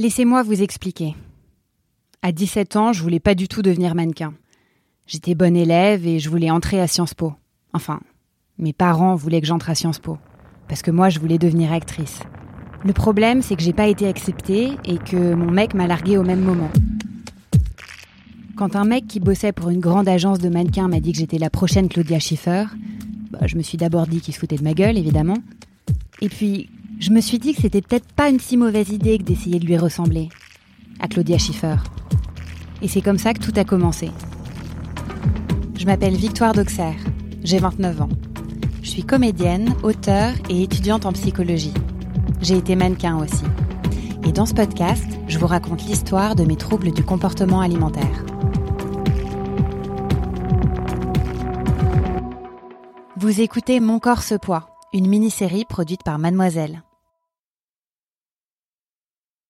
Laissez-moi vous expliquer. À 17 ans, je voulais pas du tout devenir mannequin. J'étais bonne élève et je voulais entrer à Sciences Po. Enfin, mes parents voulaient que j'entre à Sciences Po. Parce que moi, je voulais devenir actrice. Le problème, c'est que j'ai pas été acceptée et que mon mec m'a larguée au même moment. Quand un mec qui bossait pour une grande agence de mannequins m'a dit que j'étais la prochaine Claudia Schiffer, bah, je me suis d'abord dit qu'il se foutait de ma gueule, évidemment. Et puis, je me suis dit que c'était peut-être pas une si mauvaise idée que d'essayer de lui ressembler. À Claudia Schiffer. Et c'est comme ça que tout a commencé. Je m'appelle Victoire d'Auxerre. J'ai 29 ans. Je suis comédienne, auteure et étudiante en psychologie. J'ai été mannequin aussi. Et dans ce podcast, je vous raconte l'histoire de mes troubles du comportement alimentaire. Vous écoutez Mon corps ce poids, une mini-série produite par Mademoiselle.